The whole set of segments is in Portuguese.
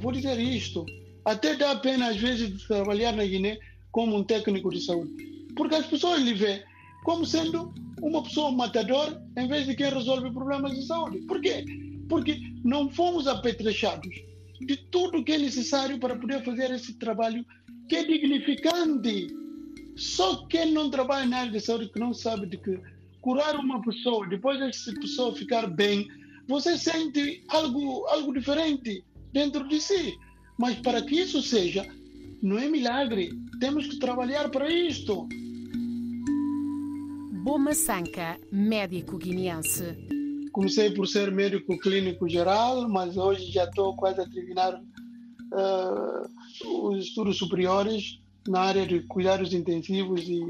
vou dizer isto, até dá pena às vezes trabalhar na Guiné como um técnico de saúde, porque as pessoas lhe vê como sendo uma pessoa matadora em vez de quem resolve problemas de saúde. Por quê? Porque não fomos apetrechados de tudo que é necessário para poder fazer esse trabalho que é dignificante. Só quem não trabalha na área de saúde que não sabe de que curar uma pessoa, depois dessa pessoa ficar bem, você sente algo, algo diferente dentro de si. Mas para que isso seja, não é milagre. Temos que trabalhar para isto. Boma Sanca, médico guineense. Comecei por ser médico clínico geral, mas hoje já estou quase a terminar uh, os estudos superiores na área de cuidados intensivos e,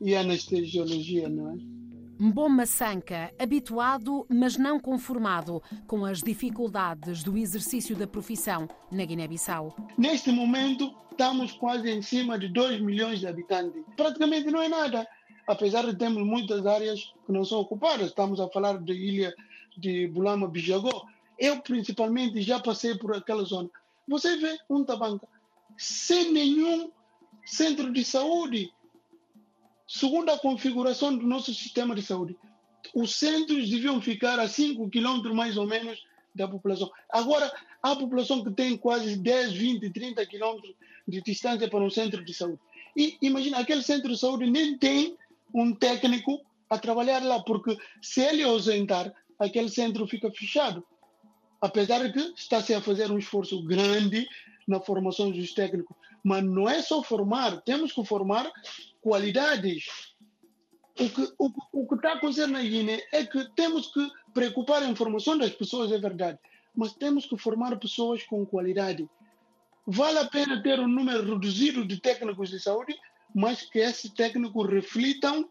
e anestesiologia, não é? Mboma Sanca, habituado, mas não conformado com as dificuldades do exercício da profissão na Guiné-Bissau. Neste momento, estamos quase em cima de 2 milhões de habitantes. Praticamente não é nada, apesar de termos muitas áreas que não são ocupadas. Estamos a falar da ilha de Bulama Bijagó. Eu, principalmente, já passei por aquela zona. Você vê um tabanca sem nenhum centro de saúde, segundo a configuração do nosso sistema de saúde, os centros deviam ficar a 5 quilômetros mais ou menos da população. Agora, a população que tem quase 10, 20, 30 quilômetros de distância para um centro de saúde. E imagina, aquele centro de saúde nem tem um técnico a trabalhar lá, porque se ele ausentar, aquele centro fica fechado. Apesar de que está-se a fazer um esforço grande na formação dos técnicos. Mas não é só formar, temos que formar qualidades. O que, o, o que está acontecendo na Guiné é que temos que preocupar a informação das pessoas, é verdade, mas temos que formar pessoas com qualidade. Vale a pena ter um número reduzido de técnicos de saúde, mas que esses técnicos reflitam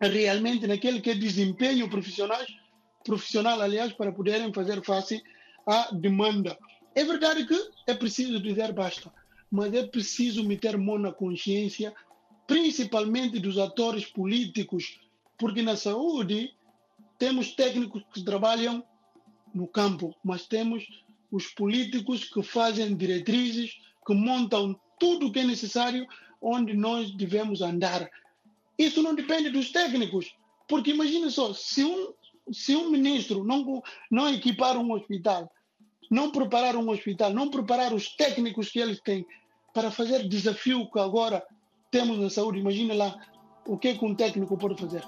realmente naquele que é desempenho profissional, profissional, aliás, para poderem fazer face à demanda. É verdade que é preciso dizer basta, mas é preciso meter mão na consciência principalmente dos atores políticos, porque na saúde temos técnicos que trabalham no campo, mas temos os políticos que fazem diretrizes, que montam tudo o que é necessário onde nós devemos andar. Isso não depende dos técnicos, porque imagine só, se um, se um ministro não, não equipar um hospital, não preparar um hospital, não preparar os técnicos que eles têm para fazer desafio que agora temos na saúde, imagina lá o que, é que um técnico pode fazer.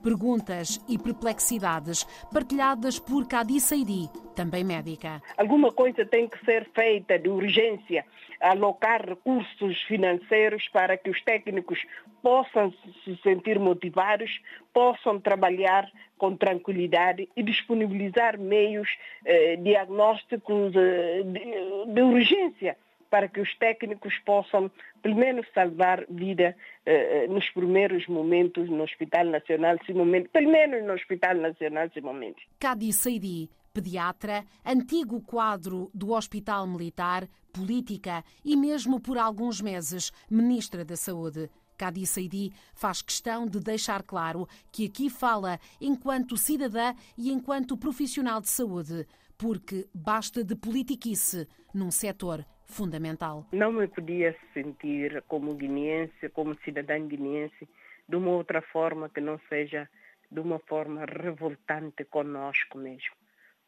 Perguntas e perplexidades partilhadas por Cadi Seidi, também médica. Alguma coisa tem que ser feita de urgência, alocar recursos financeiros para que os técnicos possam se sentir motivados, possam trabalhar com tranquilidade e disponibilizar meios eh, diagnósticos eh, de, de urgência para que os técnicos possam, pelo menos, salvar vida eh, nos primeiros momentos no Hospital Nacional pelo menos no Hospital Nacional Simões. Cadi Seidi, pediatra, antigo quadro do Hospital Militar, política e mesmo por alguns meses ministra da Saúde. Cadi Seidi faz questão de deixar claro que aqui fala enquanto cidadã e enquanto profissional de saúde, porque basta de politiquice num setor fundamental. Não me podia sentir como guineense, como cidadã guineense, de uma outra forma que não seja de uma forma revoltante conosco mesmo,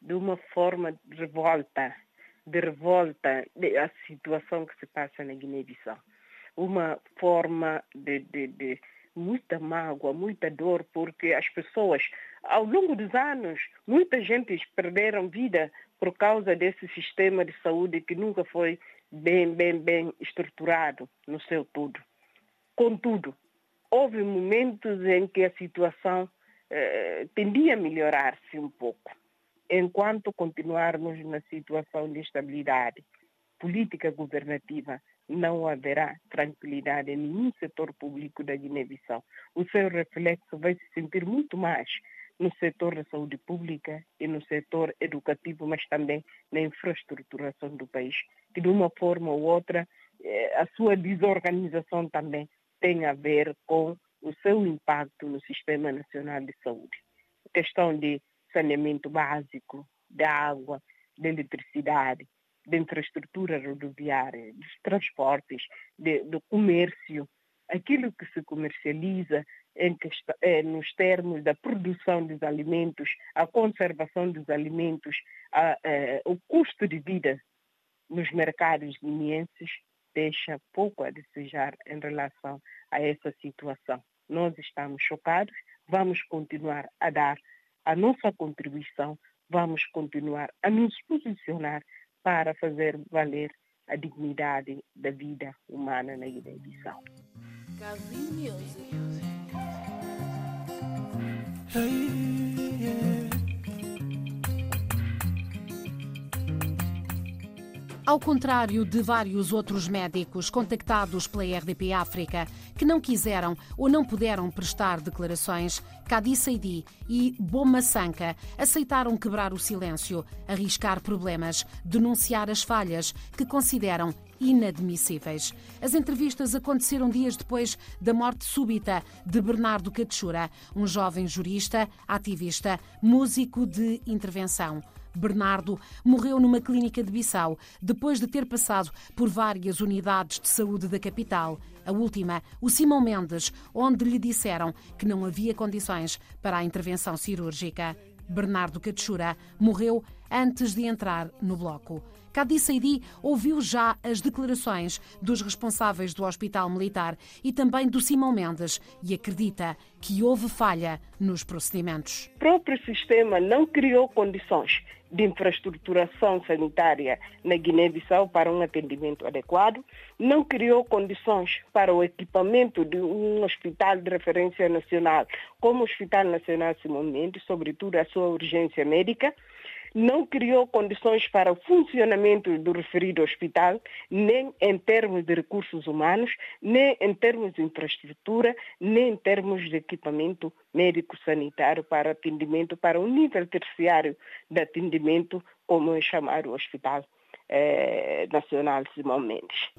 de uma forma de revolta, de revolta da situação que se passa na Guiné-Bissau. Uma forma de, de, de muita mágoa, muita dor, porque as pessoas, ao longo dos anos, muita gente perderam vida por causa desse sistema de saúde que nunca foi bem, bem, bem estruturado no seu todo. Contudo, houve momentos em que a situação eh, tendia a melhorar-se um pouco. Enquanto continuarmos na situação de estabilidade política governativa, não haverá tranquilidade em nenhum setor público da Guiné-Bissau. O seu reflexo vai se sentir muito mais no setor da saúde pública e no setor educativo, mas também na infraestruturação do país, que de uma forma ou outra eh, a sua desorganização também tem a ver com o seu impacto no Sistema Nacional de Saúde. A questão de saneamento básico, da água, da eletricidade, da infraestrutura rodoviária, dos transportes, de, do comércio, aquilo que se comercializa em, eh, nos termos da produção dos alimentos, a conservação dos alimentos, a, eh, o custo de vida nos mercados guineenses deixa pouco a desejar em relação a essa situação. Nós estamos chocados, vamos continuar a dar a nossa contribuição, vamos continuar a nos posicionar para fazer valer a dignidade da vida humana na Guiné-Bissau. Ao contrário de vários outros médicos contactados pela RDP África, que não quiseram ou não puderam prestar declarações, Kadi Seidi e Boma Sanka aceitaram quebrar o silêncio, arriscar problemas, denunciar as falhas que consideram inadmissíveis. As entrevistas aconteceram dias depois da morte súbita de Bernardo Catechura, um jovem jurista, ativista, músico de intervenção. Bernardo morreu numa clínica de Bissau depois de ter passado por várias unidades de saúde da capital. A última, o Simão Mendes, onde lhe disseram que não havia condições para a intervenção cirúrgica. Bernardo Catechura morreu antes de entrar no bloco. Cadi Saidi ouviu já as declarações dos responsáveis do Hospital Militar e também do Simão Mendes e acredita que houve falha nos procedimentos. O próprio sistema não criou condições de infraestruturação sanitária na Guiné-Bissau para um atendimento adequado, não criou condições para o equipamento de um hospital de referência nacional, como o Hospital Nacional Simão Mendes, sobretudo a sua urgência médica, não criou condições para o funcionamento do referido hospital, nem em termos de recursos humanos, nem em termos de infraestrutura, nem em termos de equipamento médico-sanitário para atendimento, para o nível terciário de atendimento, como é chamar o Hospital eh, Nacional Simão Mendes.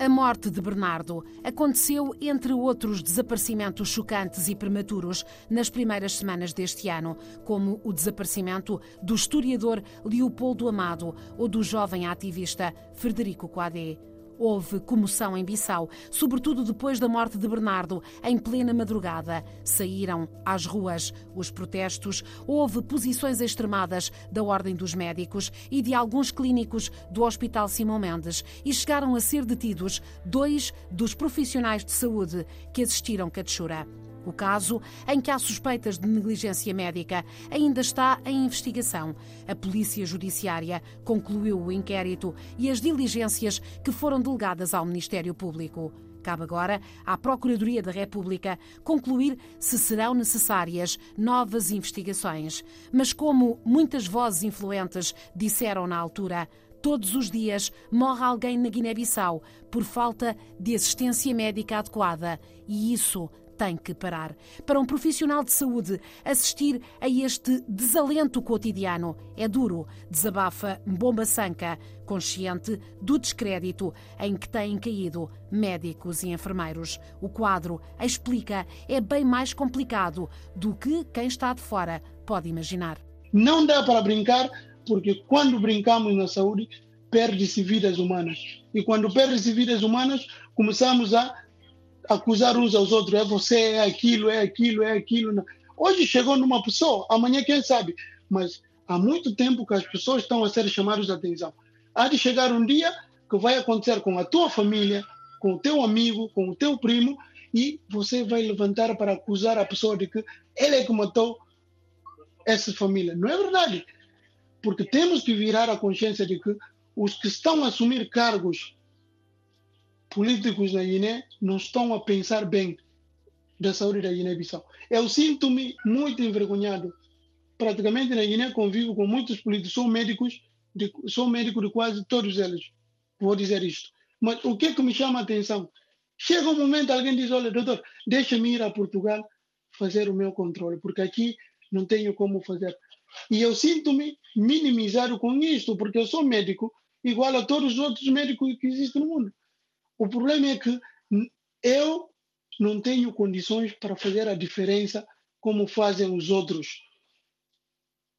A morte de Bernardo aconteceu entre outros desaparecimentos chocantes e prematuros nas primeiras semanas deste ano, como o desaparecimento do historiador Leopoldo Amado ou do jovem ativista Frederico Coadé. Houve comoção em Bissau, sobretudo depois da morte de Bernardo, em plena madrugada. Saíram às ruas os protestos, houve posições extremadas da Ordem dos Médicos e de alguns clínicos do Hospital Simão Mendes e chegaram a ser detidos dois dos profissionais de saúde que assistiram Catechura. O caso, em que há suspeitas de negligência médica, ainda está em investigação. A Polícia Judiciária concluiu o inquérito e as diligências que foram delegadas ao Ministério Público. Cabe agora à Procuradoria da República concluir se serão necessárias novas investigações. Mas, como muitas vozes influentes disseram na altura, todos os dias morre alguém na Guiné-Bissau por falta de assistência médica adequada e isso tem que parar. Para um profissional de saúde, assistir a este desalento cotidiano é duro, desabafa Mbomba Sanca, consciente do descrédito em que têm caído médicos e enfermeiros. O quadro, explica, é bem mais complicado do que quem está de fora pode imaginar. Não dá para brincar, porque quando brincamos na saúde, perde-se vidas humanas. E quando perde-se vidas humanas, começamos a acusar uns aos outros, é você, é aquilo, é aquilo, é aquilo. Hoje chegou numa pessoa, amanhã quem sabe, mas há muito tempo que as pessoas estão a ser chamadas de atenção. Há de chegar um dia que vai acontecer com a tua família, com o teu amigo, com o teu primo, e você vai levantar para acusar a pessoa de que ele é que matou essa família. Não é verdade. Porque temos que virar a consciência de que os que estão a assumir cargos políticos na Guiné não estão a pensar bem da saúde da Guiné-Bissau. Eu sinto-me muito envergonhado. Praticamente na Guiné convivo com muitos políticos, sou médicos, de, sou médico de quase todos eles. Vou dizer isto. Mas o que é que me chama a atenção? Chega um momento, alguém diz: Olha, doutor, deixa-me ir a Portugal fazer o meu controle, porque aqui não tenho como fazer. E eu sinto-me minimizado com isto, porque eu sou médico, igual a todos os outros médicos que existem no mundo. O problema é que eu não tenho condições para fazer a diferença como fazem os outros.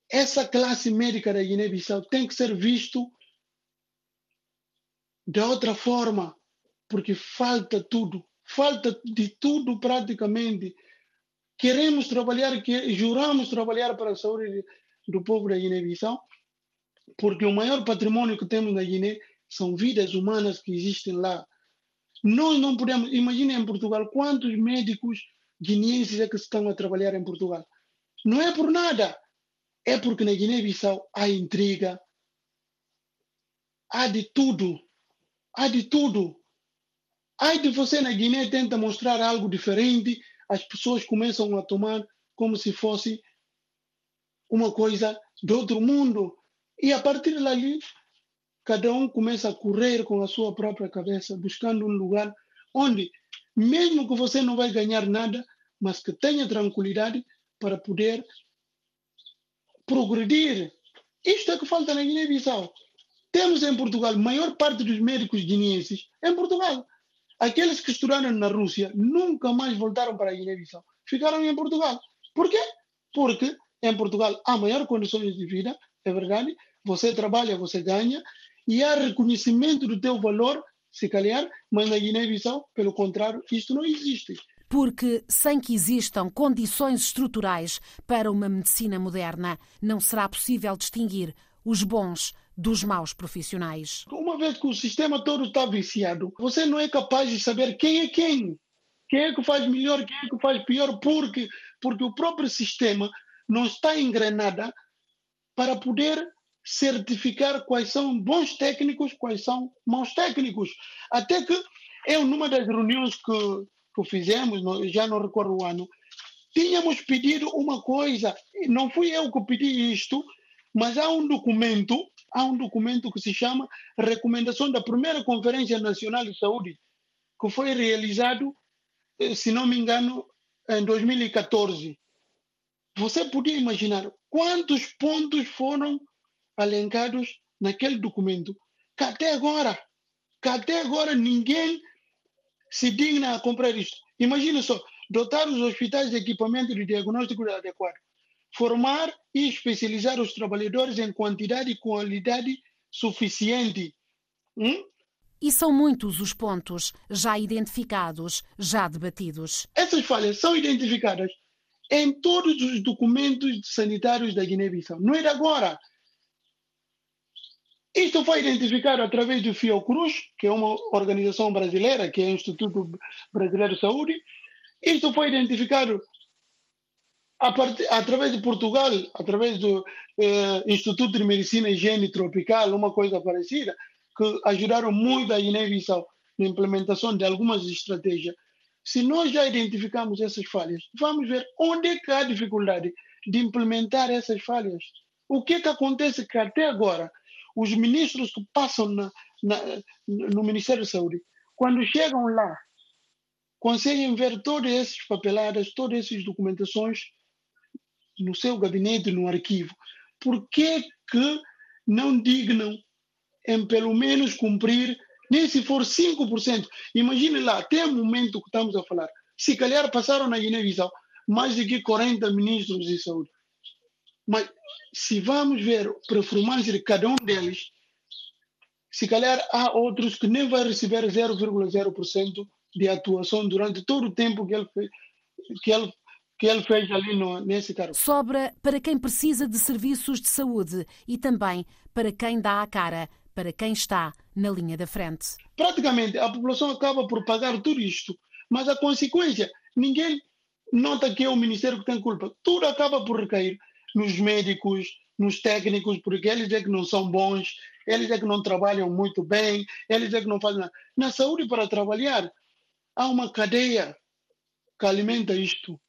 Essa classe médica da Guiné-Bissau tem que ser visto de outra forma, porque falta tudo, falta de tudo praticamente. Queremos trabalhar, juramos trabalhar para a saúde do povo da Guiné-Bissau, porque o maior patrimônio que temos na Guiné são vidas humanas que existem lá. Nós não podemos, imagine em Portugal quantos médicos guineenses é que estão a trabalhar em Portugal. Não é por nada, é porque na Guiné-Bissau há intriga, há de tudo, há de tudo. Há de você na Guiné tenta mostrar algo diferente, as pessoas começam a tomar como se fosse uma coisa de outro mundo. E a partir dali, cada um começa a correr com a sua própria cabeça, buscando um lugar onde, mesmo que você não vai ganhar nada, mas que tenha tranquilidade para poder progredir. Isto é que falta na Guiné-Bissau. Temos em Portugal, a maior parte dos médicos guineenses em Portugal. Aqueles que estudaram na Rússia nunca mais voltaram para a Guiné-Bissau. Ficaram em Portugal. Por quê? Porque em Portugal há maior condições de vida, é verdade. Você trabalha, você ganha, e há reconhecimento do teu valor, se calhar, mas na Guiné-Bissau, pelo contrário, isto não existe. Porque, sem que existam condições estruturais para uma medicina moderna, não será possível distinguir os bons dos maus profissionais. Uma vez que o sistema todo está viciado, você não é capaz de saber quem é quem. Quem é que faz melhor, quem é que faz pior, porque, porque o próprio sistema não está engrenado para poder certificar quais são bons técnicos, quais são maus técnicos. Até que eu, numa das reuniões que, que fizemos, já não recordo o ano, tínhamos pedido uma coisa, não fui eu que pedi isto, mas há um documento, há um documento que se chama Recomendação da Primeira Conferência Nacional de Saúde, que foi realizado, eh, se não me engano, em 2014. Você podia imaginar quantos pontos foram alencados naquele documento, até agora, até agora ninguém se digna a comprar isso. Imagina só, dotar os hospitais de equipamento de diagnóstico adequado, formar e especializar os trabalhadores em quantidade e qualidade suficiente. Hum? E são muitos os pontos já identificados, já debatidos. Essas falhas são identificadas em todos os documentos sanitários da Guiné-Bissau. Não é de agora. Isto foi identificado através do Fiocruz, que é uma organização brasileira, que é o Instituto Brasileiro de Saúde. Isto foi identificado part... através de Portugal, através do eh, Instituto de Medicina e Higiene Tropical, uma coisa parecida, que ajudaram muito a Guiné-Bissau na implementação de algumas estratégias. Se nós já identificamos essas falhas, vamos ver onde é que há dificuldade de implementar essas falhas. O que, é que acontece que até agora os ministros que passam na, na, no Ministério da Saúde, quando chegam lá, conseguem ver todas essas papeladas, todas essas documentações no seu gabinete, no arquivo. Por que, que não dignam em pelo menos cumprir, nem se for 5%? Imagine lá, até o momento que estamos a falar, se calhar passaram na Guiné-Bissau mais de que 40 ministros de saúde. Mas se vamos ver a performance de cada um deles, se calhar há outros que nem vai receber 0,0% de atuação durante todo o tempo que ele fez, que ele, que ele fez ali no, nesse cargo. Sobra para quem precisa de serviços de saúde e também para quem dá a cara, para quem está na linha da frente. Praticamente a população acaba por pagar tudo isto, mas a consequência, ninguém nota que é o Ministério que tem culpa. Tudo acaba por recair nos médicos, nos técnicos, porque eles é que não são bons, eles é que não trabalham muito bem, eles é que não fazem nada. Na saúde, para trabalhar, há uma cadeia que alimenta isto.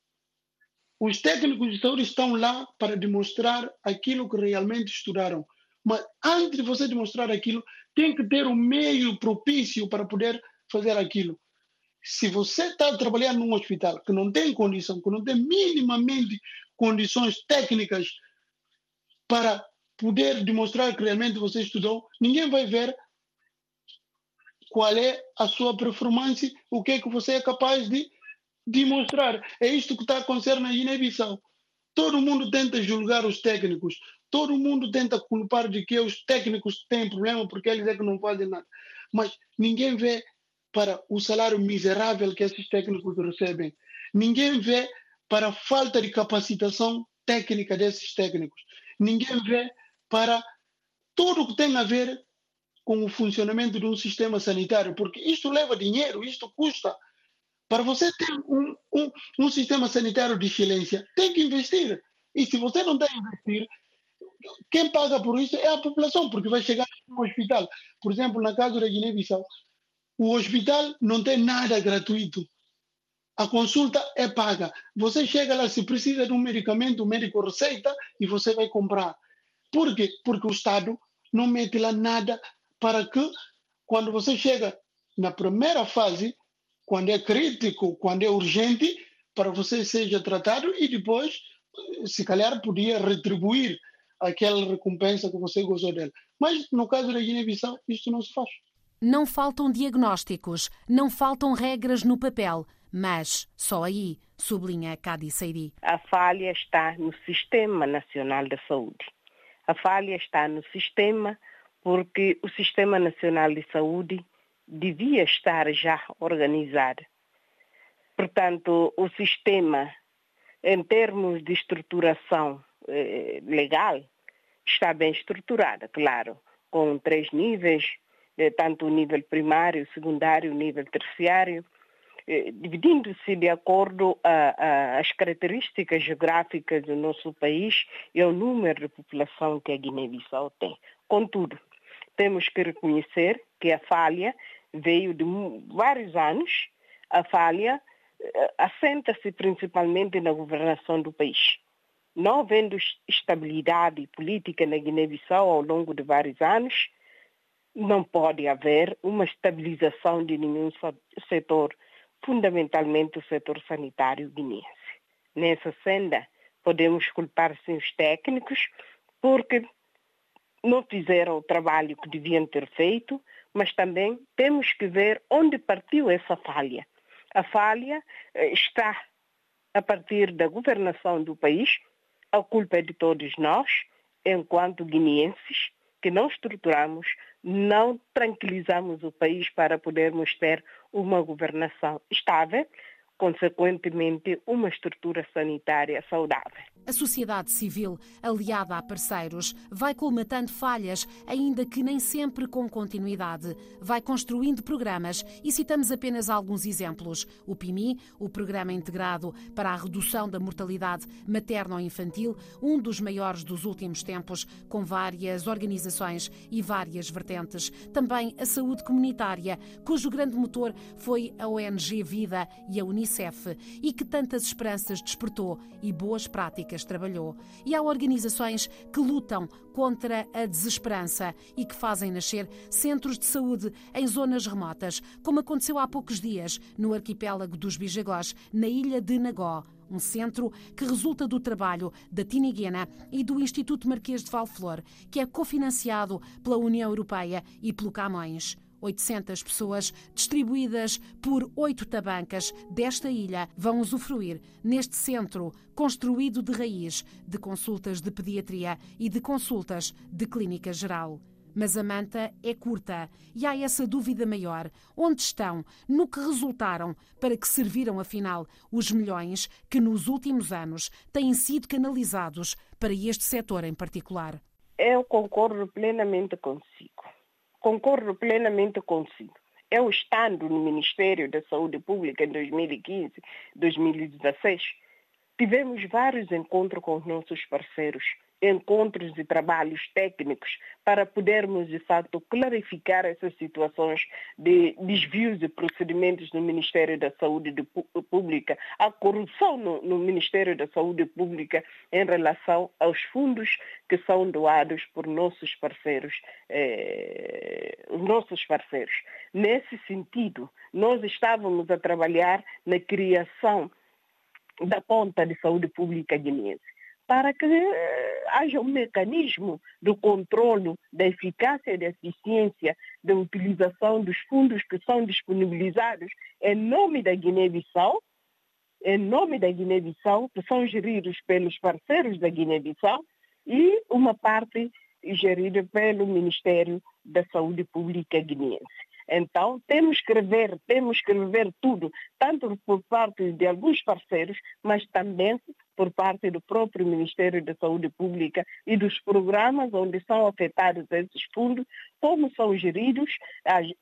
Os técnicos de saúde estão lá para demonstrar aquilo que realmente estudaram. Mas antes de você demonstrar aquilo, tem que ter um meio propício para poder fazer aquilo. Se você está trabalhando num hospital que não tem condição, que não tem minimamente condições técnicas para poder demonstrar que realmente você estudou, ninguém vai ver qual é a sua performance, o que é que você é capaz de demonstrar. É isto que está a acontecer na Guiné-Bissau. Todo mundo tenta julgar os técnicos, todo mundo tenta culpar de que os técnicos têm problema porque eles é que não fazem nada. Mas ninguém vê para o salário miserável que esses técnicos recebem. Ninguém vê para a falta de capacitação técnica desses técnicos. Ninguém vê para tudo o que tem a ver com o funcionamento de um sistema sanitário, porque isto leva dinheiro, isto custa. Para você ter um, um, um sistema sanitário de excelência, tem que investir. E se você não tem que investir, quem paga por isso é a população, porque vai chegar no hospital. Por exemplo, na casa da Guiné-Bissau, o hospital não tem nada gratuito. A consulta é paga. Você chega lá, se precisa de um medicamento, o médico receita e você vai comprar. Por quê? Porque o Estado não mete lá nada para que, quando você chega na primeira fase, quando é crítico, quando é urgente, para você seja tratado e depois, se calhar, podia retribuir aquela recompensa que você gozou dela. Mas no caso da Guiné-Bissau, isto não se faz. Não faltam diagnósticos, não faltam regras no papel, mas só aí, sublinha Cadi Seiri. A falha está no Sistema Nacional de Saúde. A falha está no sistema porque o Sistema Nacional de Saúde devia estar já organizado. Portanto, o sistema, em termos de estruturação eh, legal, está bem estruturado, claro, com três níveis, eh, tanto o nível primário, secundário, nível terciário, dividindo-se de acordo às características geográficas do nosso país e ao número de população que a Guiné-Bissau tem. Contudo, temos que reconhecer que a falha veio de vários anos. A falha eh, assenta-se principalmente na governação do país. Não havendo estabilidade política na Guiné-Bissau ao longo de vários anos, não pode haver uma estabilização de nenhum setor, fundamentalmente o setor sanitário guineense. Nessa senda, podemos culpar sim os técnicos, porque não fizeram o trabalho que deviam ter feito, mas também temos que ver onde partiu essa falha. A falha eh, está a partir da governação do país, a culpa é de todos nós, enquanto guineenses, que não estruturamos, não tranquilizamos o país para podermos ter uma governação estável, consequentemente, uma estrutura sanitária saudável. A sociedade civil, aliada a parceiros, vai colmatando falhas, ainda que nem sempre com continuidade. Vai construindo programas e citamos apenas alguns exemplos. O PIMI, o Programa Integrado para a Redução da Mortalidade Materno-Infantil, um dos maiores dos últimos tempos, com várias organizações e várias vertentes. Também a saúde comunitária, cujo grande motor foi a ONG Vida e a Unicef, e que tantas esperanças despertou e boas práticas trabalhou. E há organizações que lutam contra a desesperança e que fazem nascer centros de saúde em zonas remotas, como aconteceu há poucos dias no arquipélago dos Bijagós, na ilha de Nagó um centro que resulta do trabalho da Tiniguena e do Instituto Marquês de Valflor, que é cofinanciado pela União Europeia e pelo Camões. 800 pessoas, distribuídas por oito tabancas desta ilha, vão usufruir neste centro construído de raiz de consultas de pediatria e de consultas de clínica geral. Mas a manta é curta e há essa dúvida maior. Onde estão? No que resultaram? Para que serviram, afinal, os milhões que nos últimos anos têm sido canalizados para este setor em particular? Eu concordo plenamente consigo concordo plenamente consigo. Eu estando no Ministério da Saúde Pública em 2015, 2016, tivemos vários encontros com os nossos parceiros encontros e trabalhos técnicos para podermos, de fato, clarificar essas situações de desvios de procedimentos no Ministério da Saúde Pública, a corrupção no, no Ministério da Saúde Pública em relação aos fundos que são doados por nossos parceiros, eh, os nossos parceiros. Nesse sentido, nós estávamos a trabalhar na criação da ponta de saúde pública guineense para que eh, haja um mecanismo de controle da eficácia e da eficiência da utilização dos fundos que são disponibilizados em nome da Guiné-Bissau, em nome da Guiné-Bissau, que são geridos pelos parceiros da Guiné-Bissau, e uma parte gerida pelo Ministério da Saúde Pública Guineense. Então, temos que rever, temos que rever tudo, tanto por parte de alguns parceiros, mas também por parte do próprio Ministério da Saúde Pública e dos programas onde são afetados esses fundos, como são geridos,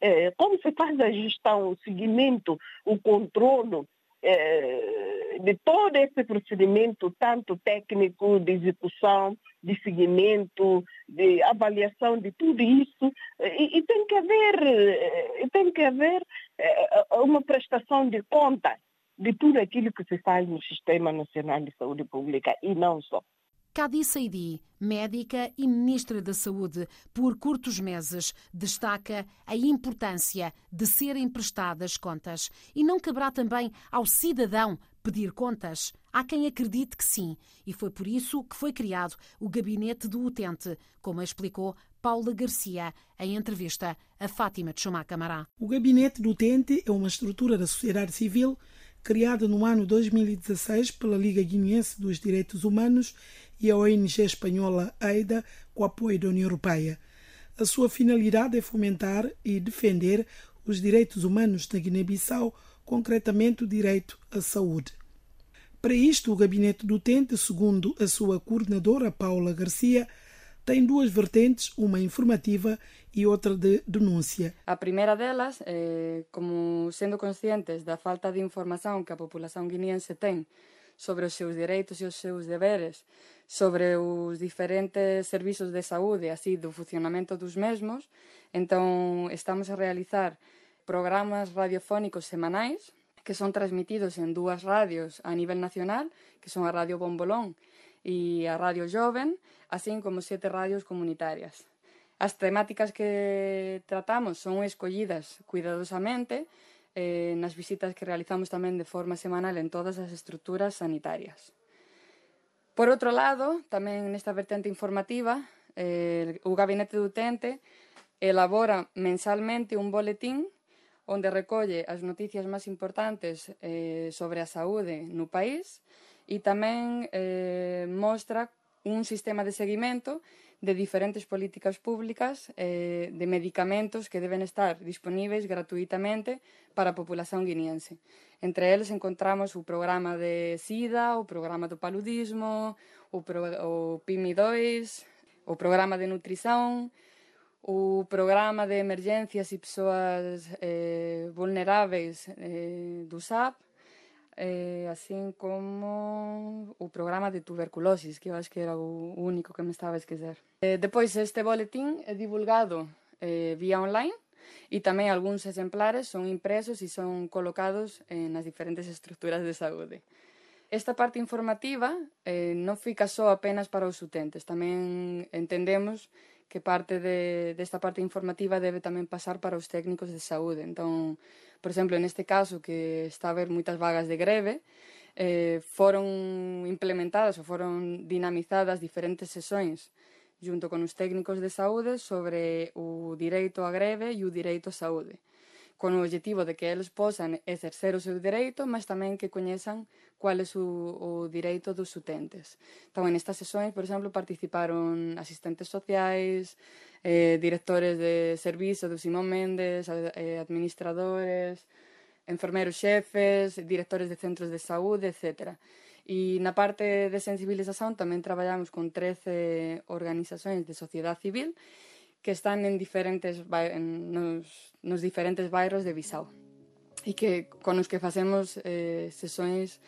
eh, como se faz a gestão, o seguimento, o controle eh, de todo esse procedimento, tanto técnico, de execução, de seguimento, de avaliação de tudo isso, e, e tem que haver, eh, tem que haver eh, uma prestação de conta de tudo aquilo que se faz no Sistema Nacional de Saúde Pública e não só. Cadi Saidi, médica e ministra da Saúde, por curtos meses, destaca a importância de serem prestadas contas. E não caberá também ao cidadão pedir contas? Há quem acredite que sim, e foi por isso que foi criado o Gabinete do Utente, como explicou Paula Garcia em entrevista a Fátima de Chumá Camará. O Gabinete do Utente é uma estrutura da sociedade civil criada no ano 2016 pela Liga Guineense dos Direitos Humanos e a ONG espanhola AIDA, com apoio da União Europeia. A sua finalidade é fomentar e defender os direitos humanos na Guiné-Bissau, concretamente o direito à saúde. Para isto, o gabinete do utente, segundo a sua coordenadora Paula Garcia, tem duas vertentes, uma informativa e outra de denúncia. A primeira delas, eh, como sendo conscientes da falta de informação que a população guineense tem sobre os seus direitos e os seus deveres, sobre os diferentes servizos de saúde, así do funcionamento dos mesmos. Entón, estamos a realizar programas radiofónicos semanais que son transmitidos en dúas radios a nivel nacional, que son a Radio Bombolón e a Radio Joven, así como sete radios comunitarias. As temáticas que tratamos son escollidas cuidadosamente eh, nas visitas que realizamos tamén de forma semanal en todas as estruturas sanitarias. Por outro lado, tamén nesta vertente informativa, eh, o Gabinete do Utente elabora mensalmente un boletín onde recolle as noticias máis importantes eh, sobre a saúde no país e tamén eh, mostra un sistema de seguimento de diferentes políticas públicas eh, de medicamentos que deben estar disponíveis gratuitamente para a populación guineense. Entre eles encontramos o programa de SIDA, o programa do paludismo, o, pro, o PIMI2, o programa de nutrición, o programa de emergencias e persoas eh, vulneráveis eh, do SAP, eh, así como o programa de tuberculosis, que eu acho que era o único que me estaba a esquecer. Eh, depois, este boletín é divulgado eh, vía online e tamén algúns exemplares son impresos e son colocados eh, nas diferentes estruturas de saúde. Esta parte informativa eh, non fica só apenas para os utentes, tamén entendemos que parte de, desta parte informativa debe tamén pasar para os técnicos de saúde. Entón, por exemplo, neste caso que está a haber moitas vagas de greve, eh, foron implementadas ou foron dinamizadas diferentes sesións junto con os técnicos de saúde sobre o direito á greve e o direito á saúde con o objetivo de que eles posan exercer o seu dereito, mas tamén que coñezan cual é o, o direito dos utentes. Então, en estas sesións, por exemplo, participaron asistentes sociais, eh, directores de servizo do Simón Méndez, eh, administradores, enfermeros xefes, directores de centros de saúde, etcétera. E na parte de sensibilización tamén traballamos con 13 organizacións de sociedade civil que están en diferentes en, nos, nos diferentes bairros de Bisao e que con os que facemos eh, sessões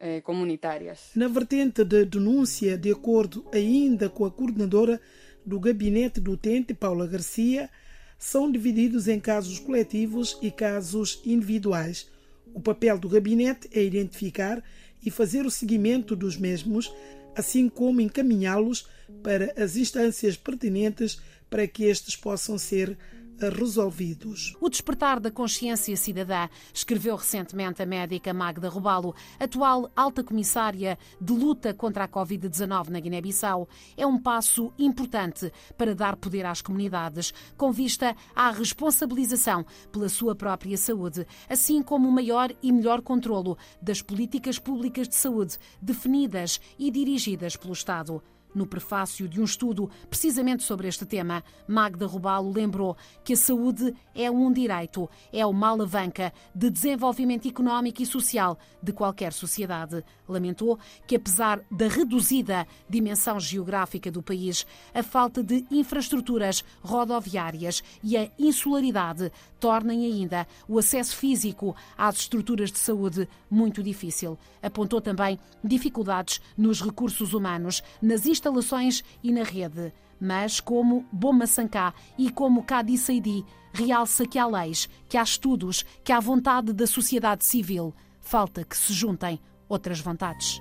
eh, comunitárias. Na vertente de denúncia, de acordo ainda com a coordenadora do gabinete do utente, Paula Garcia, são divididos em casos coletivos e casos individuais. O papel do gabinete é identificar e fazer o seguimento dos mesmos, assim como encaminhá-los para as instâncias pertinentes para que estes possam ser resolvidos. O despertar da consciência cidadã, escreveu recentemente a médica Magda Robalo, atual alta comissária de luta contra a Covid-19 na Guiné-Bissau, é um passo importante para dar poder às comunidades, com vista à responsabilização pela sua própria saúde, assim como o maior e melhor controlo das políticas públicas de saúde definidas e dirigidas pelo Estado. No prefácio de um estudo precisamente sobre este tema, Magda Rubalo lembrou que a saúde é um direito, é uma alavanca de desenvolvimento económico e social de qualquer sociedade. Lamentou que, apesar da reduzida dimensão geográfica do país, a falta de infraestruturas rodoviárias e a insularidade tornem ainda o acesso físico às estruturas de saúde muito difícil. Apontou também dificuldades nos recursos humanos, nas instalações instalações e na rede. Mas, como Boma Sanká e como Cadi Saidi, realça que há leis, que há estudos, que há vontade da sociedade civil. Falta que se juntem outras vontades.